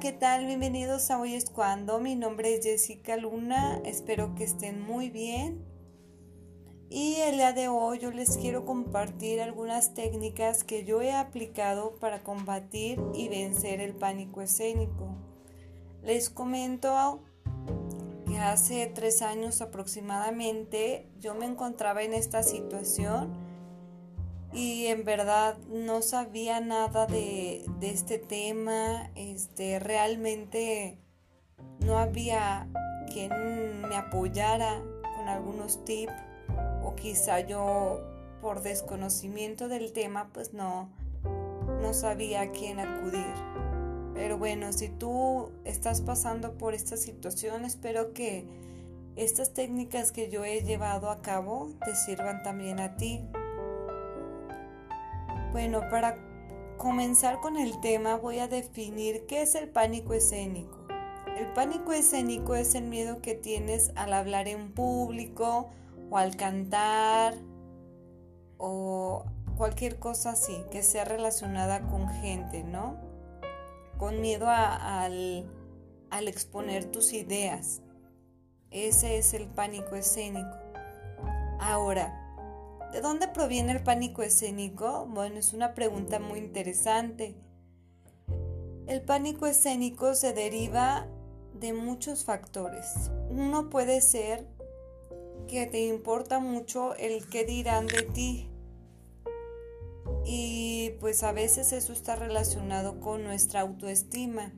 ¿qué tal? Bienvenidos a Hoy es Cuando. Mi nombre es Jessica Luna. Espero que estén muy bien. Y el día de hoy yo les quiero compartir algunas técnicas que yo he aplicado para combatir y vencer el pánico escénico. Les comento que hace tres años aproximadamente yo me encontraba en esta situación y en verdad no sabía nada de, este tema, este, realmente no había quien me apoyara con algunos tips o quizá yo por desconocimiento del tema pues no, no sabía a quién acudir. Pero bueno, si tú estás pasando por esta situación, espero que estas técnicas que yo he llevado a cabo te sirvan también a ti. Bueno, para comenzar con el tema voy a definir qué es el pánico escénico. El pánico escénico es el miedo que tienes al hablar en público o al cantar o cualquier cosa así que sea relacionada con gente, ¿no? Con miedo al, al exponer tus ideas. Ese es el pánico escénico. Ahora, ¿De dónde proviene el pánico escénico? Bueno, es una pregunta muy interesante. El pánico escénico se deriva de muchos factores. Uno puede ser que te importa mucho el qué dirán de ti. Y pues a veces eso está relacionado con nuestra autoestima.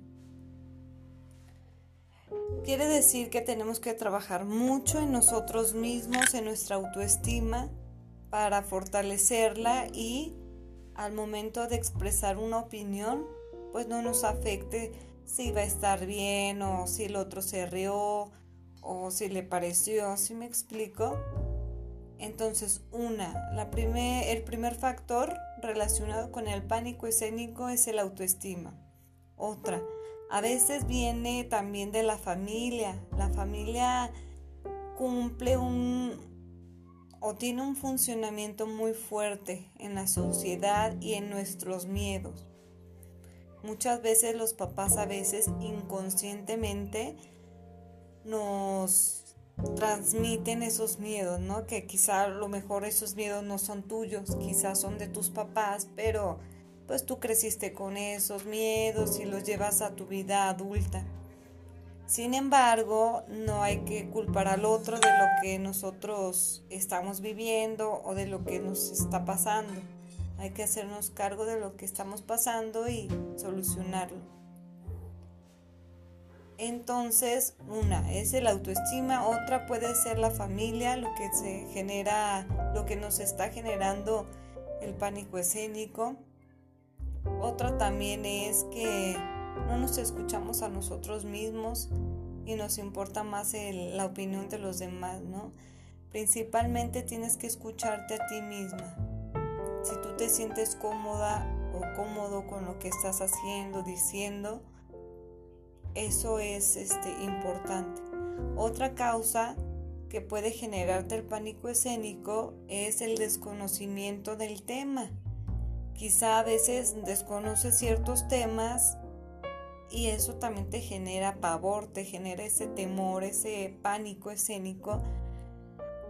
Quiere decir que tenemos que trabajar mucho en nosotros mismos, en nuestra autoestima, para fortalecerla y al momento de expresar una opinión, pues no nos afecte si va a estar bien o si el otro se rió o si le pareció, ¿sí me explico? Entonces, una, la el primer factor relacionado con el pánico escénico es el autoestima. Otra, a veces viene también de la familia. La familia cumple un, o tiene un funcionamiento muy fuerte en la sociedad y en nuestros miedos. Muchas veces los papás a veces inconscientemente nos transmiten esos miedos, ¿no? Que quizá a lo mejor esos miedos no son tuyos, quizás son de tus papás, pero pues tú creciste con esos miedos y los llevas a tu vida adulta. Sin embargo, no hay que culpar al otro de lo que nosotros estamos viviendo o de lo que nos está pasando. Hay que hacernos cargo de lo que estamos pasando y solucionarlo. Entonces, una es el autoestima, otra puede ser la familia, lo que se genera, lo que nos está generando el pánico escénico. Otra también es que no nos escuchamos a nosotros mismos y nos importa más la opinión de los demás, ¿no? Principalmente tienes que escucharte a ti misma. Si tú te sientes cómoda o cómodo con lo que estás haciendo, diciendo, eso es este, importante. Otra causa que puede generarte el pánico escénico es el desconocimiento del tema. Quizá a veces desconoces ciertos temas y eso también te genera pavor, te genera ese temor, ese pánico escénico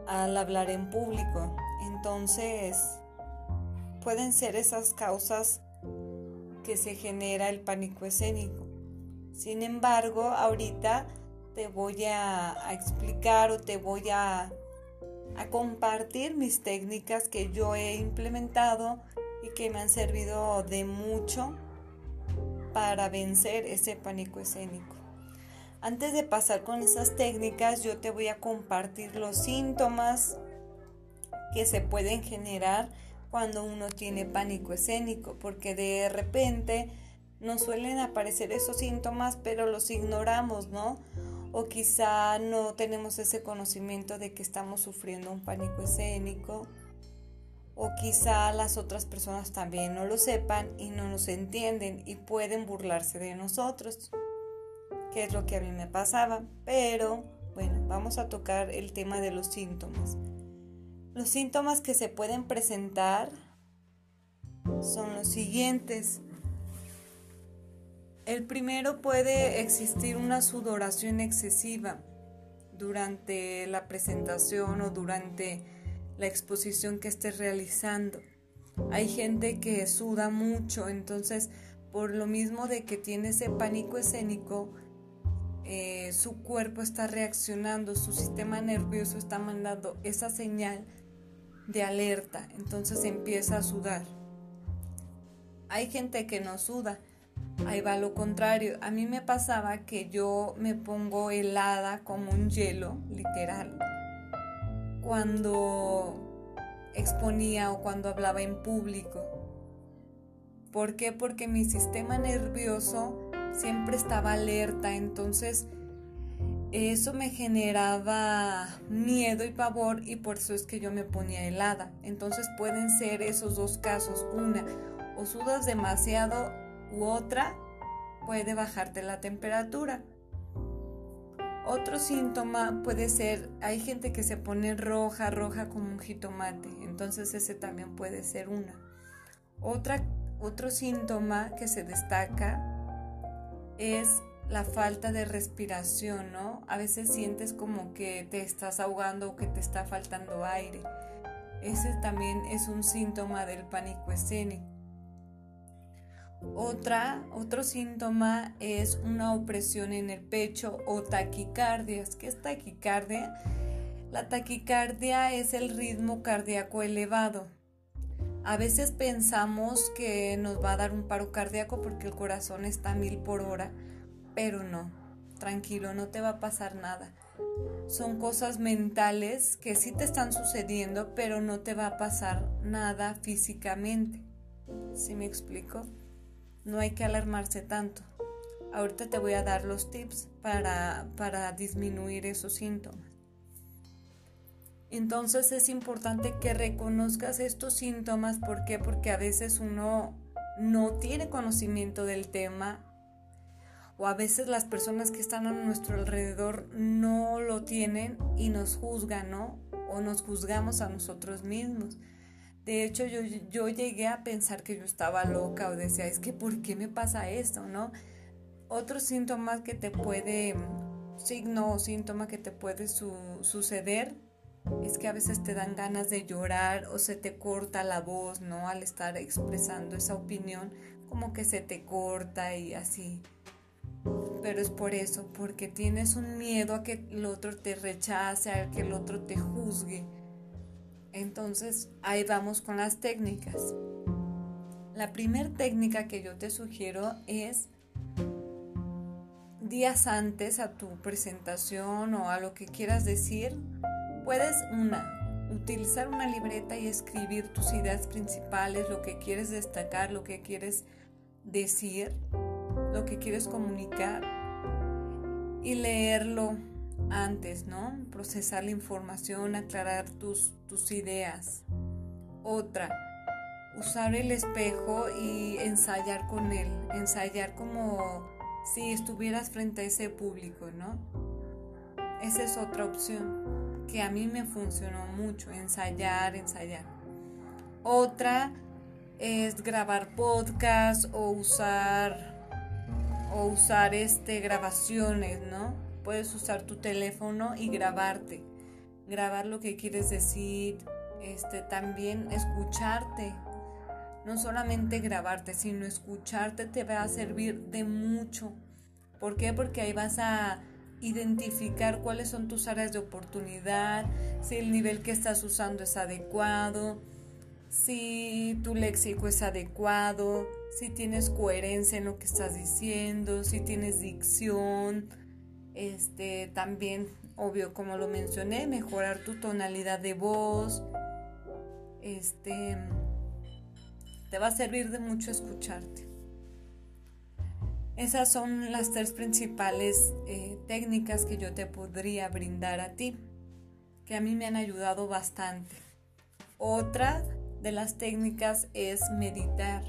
al hablar en público. Entonces, pueden ser esas causas que se genera el pánico escénico. Sin embargo, ahorita te voy a, explicar o te voy a, compartir mis técnicas que yo he implementado y que me han servido de mucho para vencer ese pánico escénico. Antes de pasar con esas técnicas, yo te voy a compartir los síntomas que se pueden generar cuando uno tiene pánico escénico, porque de repente nos suelen aparecer esos síntomas, pero los ignoramos, ¿no? O quizá no tenemos ese conocimiento de que estamos sufriendo un pánico escénico o quizá las otras personas también no lo sepan y no nos entienden y pueden burlarse de nosotros, que es lo que a mí me pasaba. Pero bueno, vamos a tocar el tema de los síntomas. Los síntomas que se pueden presentar son los siguientes. El primero puede existir una sudoración excesiva durante la presentación o durante la exposición que estés realizando. Hay gente que suda mucho, entonces por lo mismo de que tiene ese pánico escénico, eh, su cuerpo está reaccionando, su sistema nervioso está mandando esa señal de alerta, entonces empieza a sudar. Hay gente que no suda, ahí va lo contrario. A mí me pasaba que yo me pongo helada como un hielo, literal, cuando exponía o cuando hablaba en público. ¿Por qué? Porque mi sistema nervioso siempre estaba alerta, entonces eso me generaba miedo y pavor y por eso es que yo me ponía helada. Entonces pueden ser esos dos casos, una, o sudas demasiado u otra, puede bajarte la temperatura. Otro síntoma puede ser, hay gente que se pone roja, roja como un jitomate, entonces ese también puede ser una. Otra, otro síntoma que se destaca es la falta de respiración, ¿no? A veces sientes como que te estás ahogando o que te está faltando aire. Ese también es un síntoma del pánico escénico. Otra, otro síntoma es una opresión en el pecho o taquicardias. ¿Qué es taquicardia? La taquicardia es el ritmo cardíaco elevado. A veces pensamos que nos va a dar un paro cardíaco porque el corazón está a mil por hora, pero no, tranquilo, no te va a pasar nada. Son cosas mentales que sí te están sucediendo, pero no te va a pasar nada físicamente. ¿Sí me explico? No hay que alarmarse tanto. Ahorita te voy a dar los tips para, para disminuir esos síntomas. Entonces es importante que reconozcas estos síntomas. ¿Por qué? Porque a veces uno no tiene conocimiento del tema o a veces las personas que están a nuestro alrededor no lo tienen y nos juzgan, ¿no? O nos juzgamos a nosotros mismos. De hecho, yo, yo llegué a pensar que yo estaba loca o decía, es que ¿por qué me pasa esto, no? Otro síntoma que te puede, signo o síntoma que te puede suceder es que a veces te dan ganas de llorar o se te corta la voz, ¿no? Al estar expresando esa opinión, como que se te corta y así. Pero es por eso, porque tienes un miedo a que el otro te rechace, a que el otro te juzgue. Entonces, ahí vamos con las técnicas. La primera técnica que yo te sugiero es días antes a tu presentación o a lo que quieras decir, Puedes, una, utilizar una libreta y escribir tus ideas principales, lo que quieres destacar, lo que quieres decir, lo que quieres comunicar y leerlo antes, ¿no? Procesar la información, aclarar tus, tus ideas. Otra, usar el espejo y ensayar con él, ensayar como si estuvieras frente a ese público, ¿no? Esa es otra opción que a mí me funcionó mucho, ensayar, ensayar. Otra es grabar podcast o usar o usar este grabaciones, ¿no? Puedes usar tu teléfono y grabarte. Grabar lo que quieres decir, este también escucharte. No solamente grabarte, sino escucharte te va a servir de mucho. ¿Por qué? Porque ahí vas a identificar cuáles son tus áreas de oportunidad, si el nivel que estás usando es adecuado, si tu léxico es adecuado, si tienes coherencia en lo que estás diciendo, si tienes dicción, este también obvio como lo mencioné, mejorar tu tonalidad de voz. Este te va a servir de mucho escucharte. Esas son las tres principales eh, técnicas que yo te podría brindar a ti, que a mí me han ayudado bastante. Otra de las técnicas es meditar.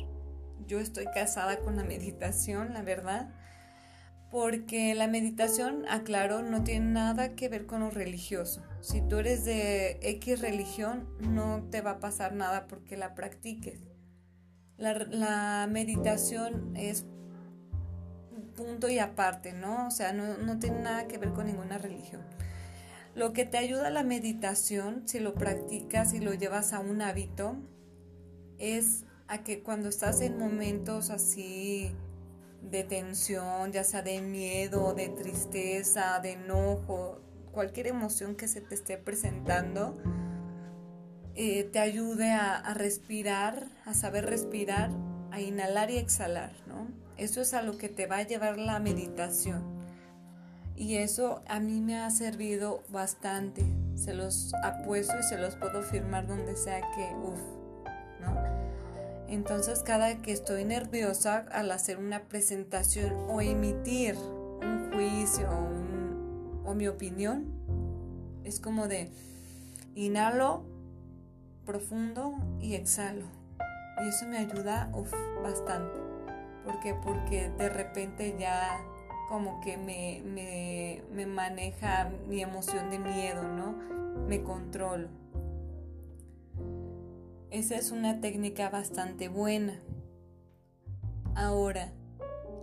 Yo estoy casada con la meditación, la verdad, porque la meditación, aclaro, no tiene nada que ver con lo religioso. Si tú eres de X religión, no te va a pasar nada porque la practiques. La, meditación es punto y aparte, ¿no? O sea, no, no tiene nada que ver con ninguna religión. Lo que te ayuda a la meditación, si lo practicas y lo llevas a un hábito, es a que cuando estás en momentos así de tensión, ya sea de miedo, de tristeza, de enojo, cualquier emoción que se te esté presentando, eh, te ayude a, respirar, a saber respirar, a inhalar y exhalar, ¿no? Eso es a lo que te va a llevar la meditación. Y eso a mí me ha servido bastante. Se los apuesto y se los puedo firmar donde sea que, uff. Entonces cada que estoy nerviosa al hacer una presentación o emitir un juicio o, mi opinión, es como de inhalo profundo y exhalo. Y eso me ayuda bastante. ¿Por qué? Porque de repente ya como que me, me, maneja mi emoción de miedo, ¿no? Me controlo. Esa es una técnica bastante buena. Ahora,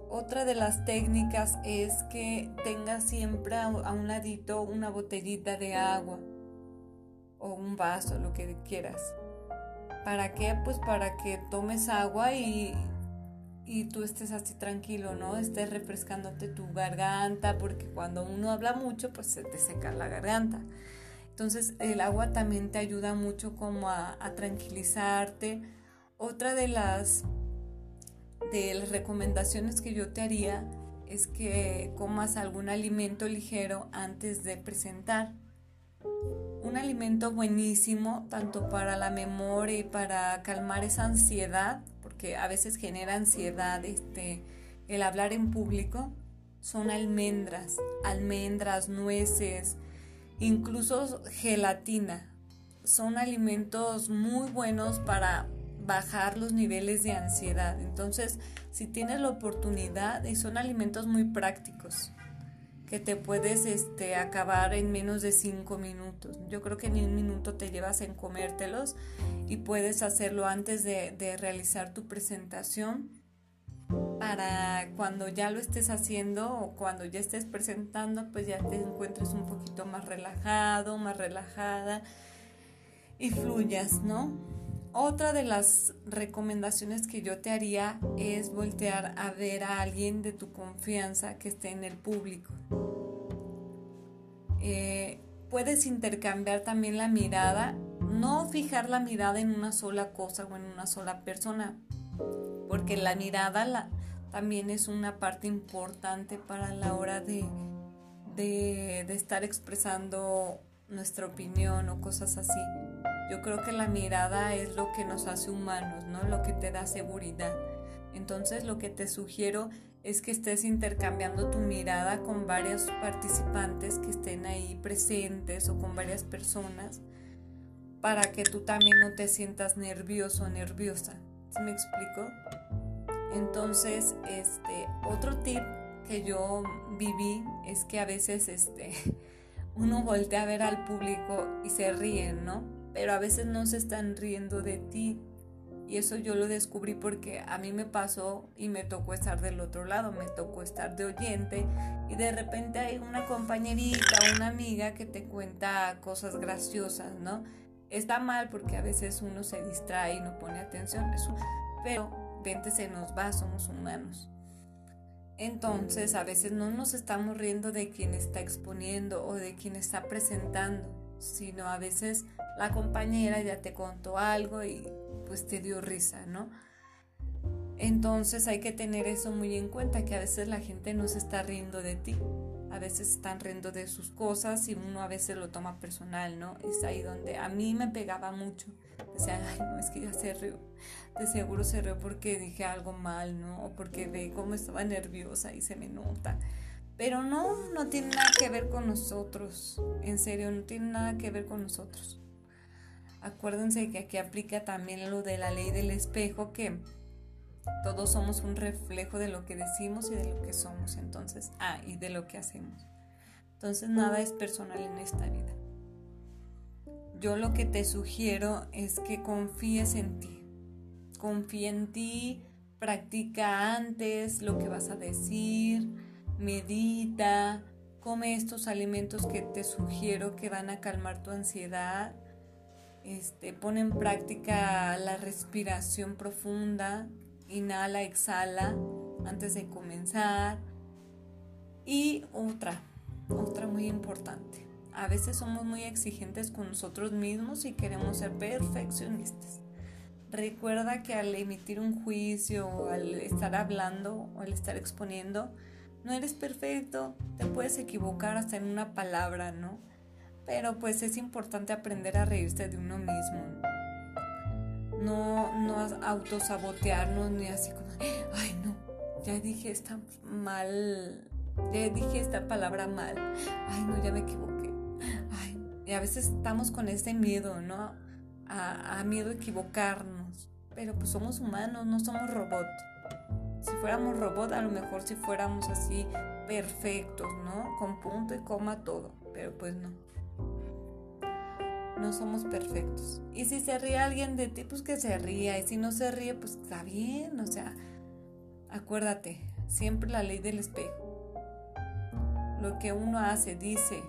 otra de las técnicas es que tengas siempre a un ladito una botellita de agua o un vaso, lo que quieras. ¿Para qué? Pues para que tomes agua y y tú estés así tranquilo, ¿no? Estés refrescándote tu garganta, porque cuando uno habla mucho, pues se te seca la garganta. Entonces el agua también te ayuda mucho como a, tranquilizarte. Otra de las, de las recomendaciones que yo te haría es que comas algún alimento ligero antes de presentar. Un alimento buenísimo tanto para la memoria y para calmar esa ansiedad que a veces genera ansiedad este, el hablar en público, son almendras, almendras, nueces, incluso gelatina. Son alimentos muy buenos para bajar los niveles de ansiedad. Entonces, si tienes la oportunidad, y son alimentos muy prácticos que te puedes este, acabar en menos de cinco minutos. Yo creo que ni un minuto te llevas en comértelos y puedes hacerlo antes de realizar tu presentación para cuando ya lo estés haciendo o cuando ya estés presentando, pues ya te encuentres un poquito más relajado, más relajada y fluyas, ¿no? Otra de las recomendaciones que yo te haría es voltear a ver a alguien de tu confianza que esté en el público. Eh, puedes intercambiar también la mirada, no fijar la mirada en una sola cosa o en una sola persona, porque la mirada también es una parte importante para la hora de, de estar expresando nuestra opinión o cosas así. Yo creo que la mirada es lo que nos hace humanos, ¿no? Lo que te da seguridad. Entonces lo que te sugiero es que estés intercambiando tu mirada con varios participantes que estén ahí presentes o con varias personas para que tú también no te sientas nervioso o nerviosa. ¿Sí me explico? Entonces, este, otro tip que yo viví es que a veces este, uno voltea a ver al público y se ríen, ¿no? pero a veces no se están riendo de ti. Y eso yo lo descubrí porque a mí me pasó y me tocó estar del otro lado, me tocó estar de oyente y de repente hay una compañerita, una amiga que te cuenta cosas graciosas, ¿no? Está mal porque a veces uno se distrae y no pone atención, eso, pero vente se nos va, somos humanos. Entonces a veces no nos estamos riendo de quien está exponiendo o de quien está presentando sino a veces la compañera ya te contó algo y pues te dio risa, ¿no? Entonces hay que tener eso muy en cuenta, que a veces la gente no se está riendo de ti, a veces están riendo de sus cosas y uno a veces lo toma personal, ¿no? Es ahí donde a mí me pegaba mucho. Decía, ay, no, es que ya se rió. De seguro se rió porque dije algo mal, ¿no? O porque ve cómo estaba nerviosa y se me nota. Pero no, no tiene nada que ver con nosotros. En serio, no tiene nada que ver con nosotros. Acuérdense que aquí aplica también lo de la ley del espejo, que todos somos un reflejo de lo que decimos y de lo que somos. Entonces, ah, y de lo que hacemos. Entonces, nada es personal en esta vida. Yo lo que te sugiero es que confíes en ti. Confía en ti, practica antes lo que vas a decir, medita, come estos alimentos que te sugiero que van a calmar tu ansiedad. Este, pone en práctica la respiración profunda, inhala, exhala antes de comenzar. Y otra, otra muy importante. A veces somos muy exigentes con nosotros mismos y queremos ser perfeccionistas. Recuerda que al emitir un juicio al estar hablando o al estar exponiendo, no eres perfecto, te puedes equivocar hasta en una palabra, ¿no? Pero pues es importante aprender a reírse de uno mismo. No, no autosabotearnos ni así como, ay no, ya dije esta mal, ya dije esta palabra mal, ay no, ya me equivoqué. Ay, y a veces estamos con ese miedo, ¿no? A, a miedo a equivocarnos. Pero pues somos humanos, no somos robots. Si fuéramos robots, a lo mejor si fuéramos así perfectos, ¿no? Con punto y coma todo. Pero pues no. No somos perfectos. Y si se ríe alguien de ti, pues que se ría. Y si no se ríe, pues está bien. O sea, acuérdate, siempre la ley del espejo. Lo que uno hace, dice,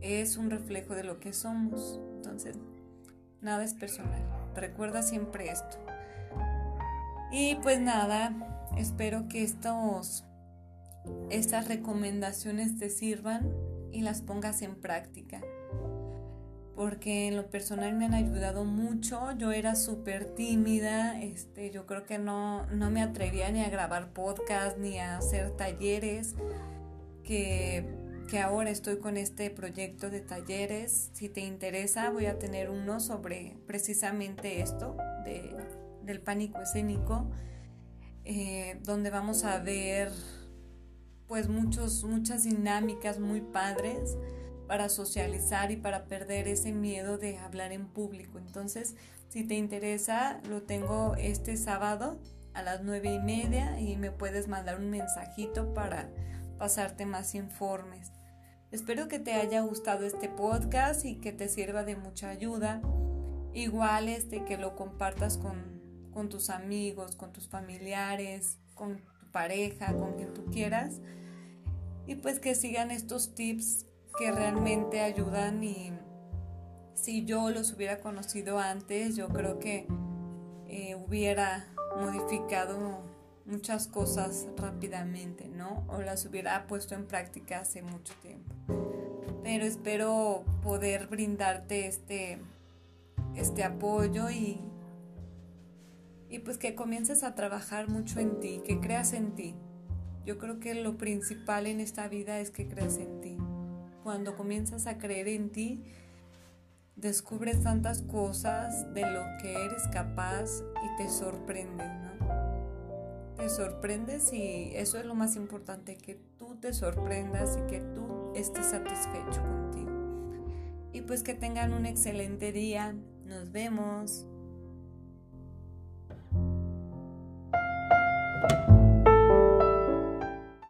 es un reflejo de lo que somos. Entonces, nada es personal. Recuerda siempre esto. Y pues nada, espero que estos, estas recomendaciones te sirvan y las pongas en práctica. Porque en lo personal me han ayudado mucho. Yo era súper tímida. Este, yo creo que no, no me atrevía ni a grabar podcast ni a hacer talleres. Que que ahora estoy con este proyecto de talleres. Si te interesa, voy a tener uno sobre precisamente esto de, del pánico escénico, eh, donde vamos a ver pues muchos, muchas dinámicas muy padres para socializar y para perder ese miedo de hablar en público. Entonces, si te interesa, lo tengo este sábado a las nueve y media y me puedes mandar un mensajito para pasarte más informes. Espero que te haya gustado este podcast y que te sirva de mucha ayuda. Igual este que lo compartas con, con tus amigos, con tus familiares, con tu pareja, con quien tú quieras. Y pues que sigan estos tips que realmente ayudan y si yo los hubiera conocido antes, yo creo que eh, hubiera modificado muchas cosas rápidamente, ¿no? O las hubiera puesto en práctica hace mucho tiempo. Pero espero poder brindarte este, este apoyo y, y pues que comiences a trabajar mucho en ti, que creas en ti. Yo creo que lo principal en esta vida es que creas en ti. Cuando comienzas a creer en ti, descubres tantas cosas de lo que eres capaz y te sorprendes, ¿no? te sorprendes y eso es lo más importante, que tú te sorprendas y que tú estés satisfecho contigo. Y pues que tengan un excelente día. Nos vemos.